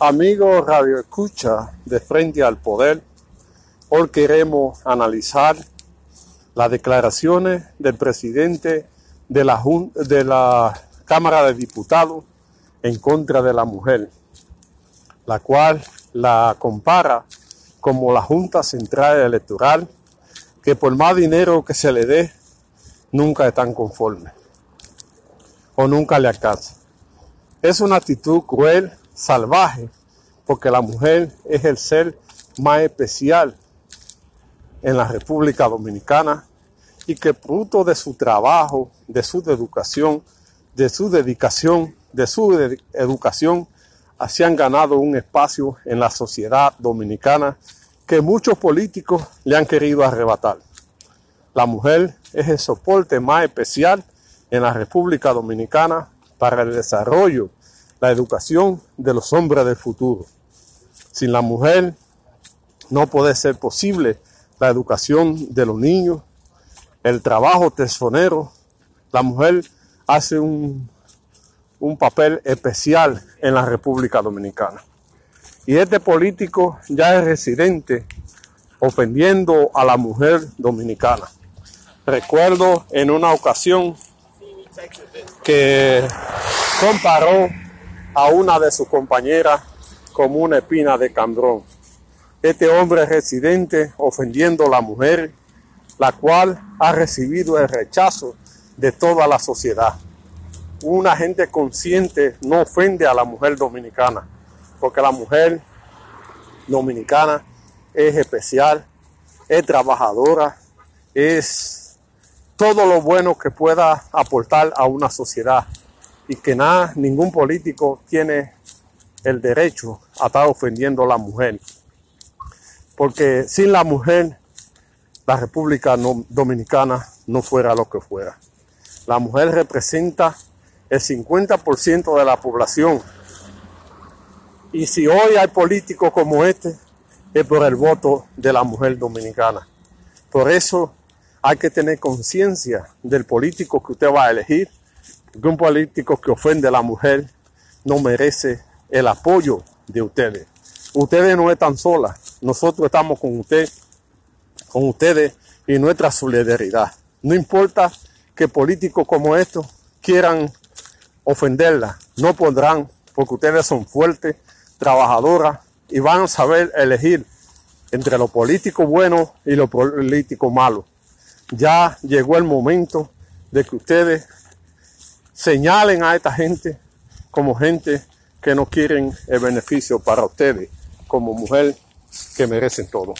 Amigos Radio Escucha de Frente al Poder, hoy queremos analizar las declaraciones del presidente de la, de la Cámara de Diputados en contra de la mujer, la cual la compara como la Junta Central Electoral, que por más dinero que se le dé, nunca están conformes o nunca le alcanza. Es una actitud cruel salvaje, porque la mujer es el ser más especial en la República Dominicana y que fruto de su trabajo, de su educación, de su dedicación, de su educación, así han ganado un espacio en la sociedad dominicana que muchos políticos le han querido arrebatar. La mujer es el soporte más especial en la República Dominicana para el desarrollo la educación de los hombres del futuro. Sin la mujer no puede ser posible la educación de los niños, el trabajo tesonero. La mujer hace un, un papel especial en la República Dominicana. Y este político ya es residente ofendiendo a la mujer dominicana. Recuerdo en una ocasión que comparó a una de sus compañeras como una espina de candrón. Este hombre residente ofendiendo a la mujer, la cual ha recibido el rechazo de toda la sociedad. Una gente consciente no ofende a la mujer dominicana, porque la mujer dominicana es especial, es trabajadora, es todo lo bueno que pueda aportar a una sociedad y que nada, ningún político tiene el derecho a estar ofendiendo a la mujer. Porque sin la mujer, la República Dominicana no fuera lo que fuera. La mujer representa el 50% de la población. Y si hoy hay políticos como este, es por el voto de la mujer dominicana. Por eso hay que tener conciencia del político que usted va a elegir un político que ofende a la mujer no merece el apoyo de ustedes. Ustedes no están solas, nosotros estamos con usted, con ustedes y nuestra solidaridad. No importa que políticos como estos quieran ofenderla, no podrán, porque ustedes son fuertes, trabajadoras y van a saber elegir entre los políticos buenos y los políticos malos. Ya llegó el momento de que ustedes señalen a esta gente como gente que no quieren el beneficio para ustedes, como mujer que merecen todo.